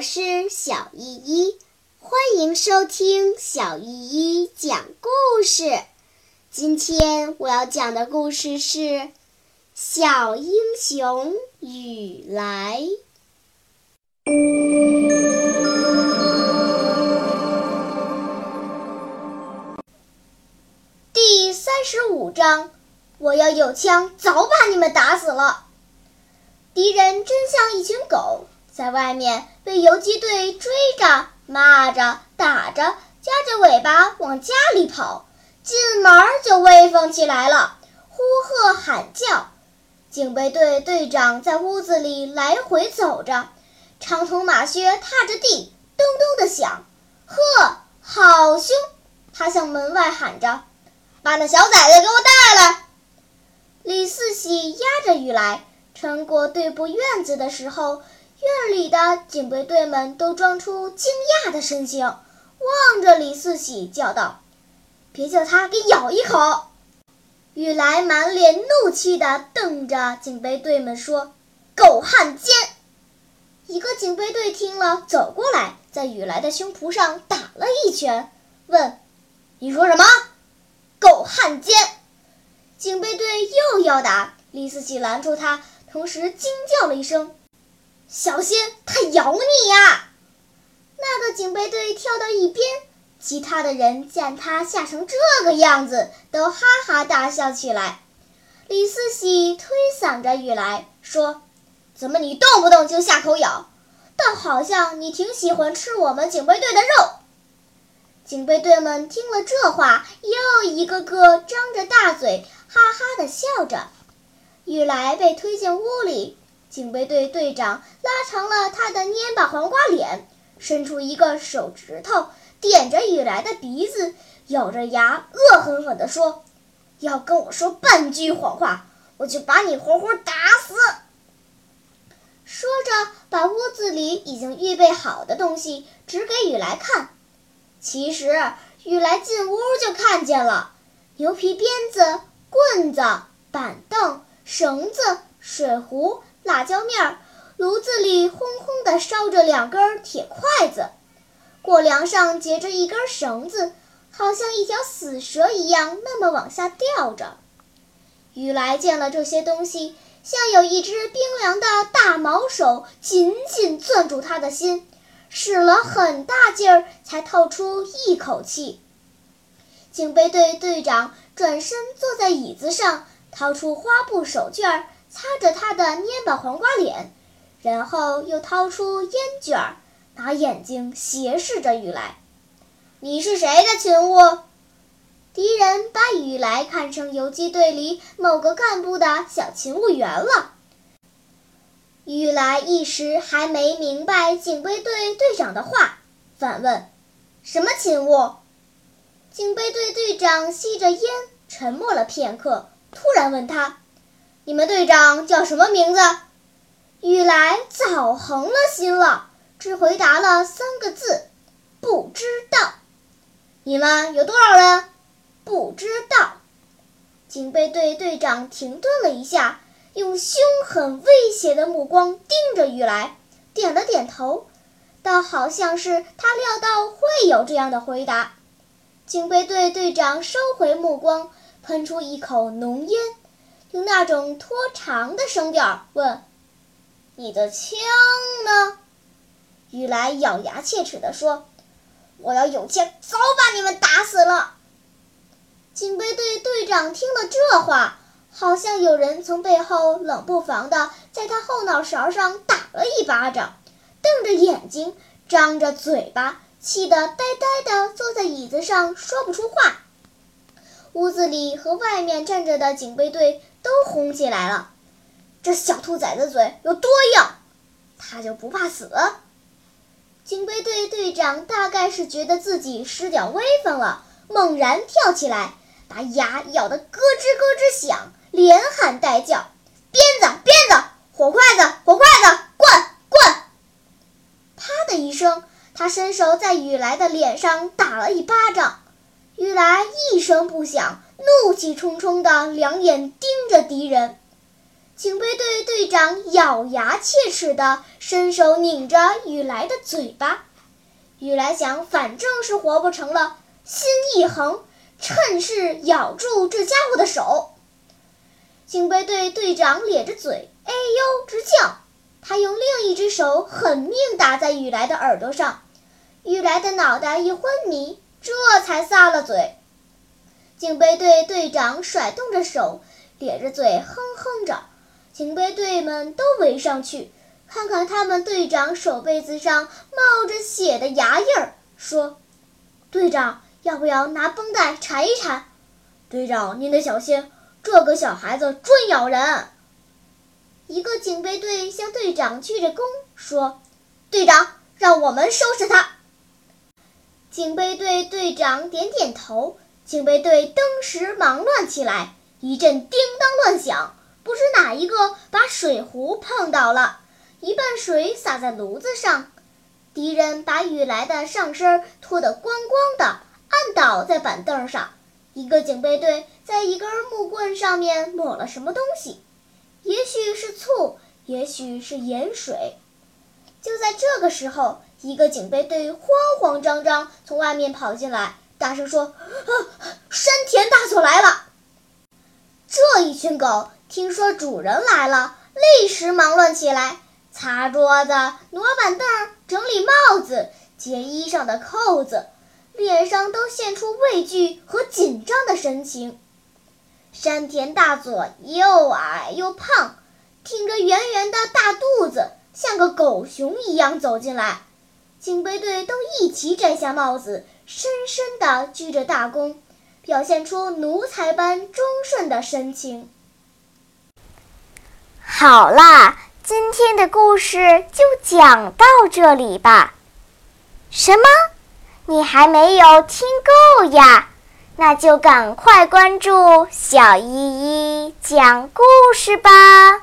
我是小依依，欢迎收听小依依讲故事。今天我要讲的故事是《小英雄雨来》第三十五章。我要有枪，早把你们打死了。敌人真像一群狗。在外面被游击队追着、骂着、打着，夹着尾巴往家里跑，进门就威风起来了，呼喝喊叫。警备队队长在屋子里来回走着，长筒马靴踏着地，咚咚地响。呵，好凶！他向门外喊着：“把那小崽子给我带来！”李四喜压着雨来，穿过队部院子的时候。院里的警备队们都装出惊讶的神情，望着李四喜叫道：“别叫他给咬一口！”雨来满脸怒气地瞪着警备队们说：“狗汉奸！”一个警备队听了，走过来，在雨来的胸脯上打了一拳，问：“你说什么？狗汉奸！”警备队又要打，李四喜拦住他，同时惊叫了一声。小心，它咬你呀！那个警备队跳到一边，其他的人见他吓成这个样子，都哈哈大笑起来。李四喜推搡着雨来说：“怎么你动不动就下口咬？倒好像你挺喜欢吃我们警备队的肉。”警备队们听了这话，又一个个张着大嘴，哈哈的笑着。雨来被推进屋里。警备队队长拉长了他的蔫巴黄瓜脸，伸出一个手指头点着雨来的鼻子，咬着牙恶狠狠地说：“要跟我说半句谎话，我就把你活活打死。”说着，把屋子里已经预备好的东西指给雨来看。其实，雨来进屋就看见了牛皮鞭子、棍子、板凳、绳子、水壶。辣椒面儿，炉子里轰轰地烧着两根铁筷子，过梁上结着一根绳子，好像一条死蛇一样，那么往下吊着。雨来见了这些东西，像有一只冰凉的大毛手紧紧攥住他的心，使了很大劲儿才透出一口气。警备队队长转身坐在椅子上，掏出花布手绢。擦着他的蔫巴黄瓜脸，然后又掏出烟卷儿，拿眼睛斜视着雨来。你是谁的勤务？敌人把雨来看成游击队里某个干部的小勤务员了。雨来一时还没明白警备队队长的话，反问：“什么勤务？”警备队队长吸着烟，沉默了片刻，突然问他。你们队长叫什么名字？雨来早横了心了，只回答了三个字：“不知道。”你们有多少人？不知道。警备队队长停顿了一下，用凶狠威胁的目光盯着雨来，点了点头，倒好像是他料到会有这样的回答。警备队队长收回目光，喷出一口浓烟。用那种拖长的声调问：“你的枪呢？”雨来咬牙切齿地说：“我要有枪，早把你们打死了。”警备队队长听了这话，好像有人从背后冷不防地在他后脑勺上打了一巴掌，瞪着眼睛，张着嘴巴，气得呆呆地坐在椅子上说不出话。屋子里和外面站着的警备队。都红起来了，这小兔崽子嘴有多硬，他就不怕死？警备队队长大概是觉得自己失掉威风了，猛然跳起来，把牙咬得咯吱咯吱响，连喊带叫：“鞭子，鞭子！火筷子，火筷子！棍，棍！”啪的一声，他伸手在雨来的脸上打了一巴掌，雨来一声不响。怒气冲冲的两眼盯着敌人，警备队队长咬牙切齿的伸手拧着雨来的嘴巴。雨来想，反正是活不成了，心一横，趁势咬住这家伙的手。警备队队长咧着嘴，哎呦直叫。他用另一只手狠命打在雨来的耳朵上，雨来的脑袋一昏迷，这才撒了嘴。警备队队长甩动着手，咧着嘴哼哼着。警备队们都围上去，看看他们队长手背子上冒着血的牙印儿，说：“队长，要不要拿绷带缠一缠？”队长，您得小心，这个小孩子专咬人。一个警备队向队长鞠着躬，说：“队长，让我们收拾他。”警备队队长点点头，警备队登时忙乱起来，一阵叮当乱响。不知哪一个把水壶碰倒了，一半水洒在炉子上。敌人把雨来的上身脱得光光的，按倒在板凳上。一个警备队在一根木棍上面抹了什么东西，也许是醋，也许是盐水。就在这个时候，一个警备队慌慌张张从外面跑进来，大声说：“啊，山田大佐来了！”这一群狗。听说主人来了，立时忙乱起来，擦桌子、挪板凳、整理帽子、解衣裳的扣子，脸上都现出畏惧和紧张的神情。山田大佐又矮又胖，挺着圆圆的大肚子，像个狗熊一样走进来。警备队都一齐摘下帽子，深深地鞠着大躬，表现出奴才般忠顺的神情。好啦，今天的故事就讲到这里吧。什么？你还没有听够呀？那就赶快关注小依依讲故事吧。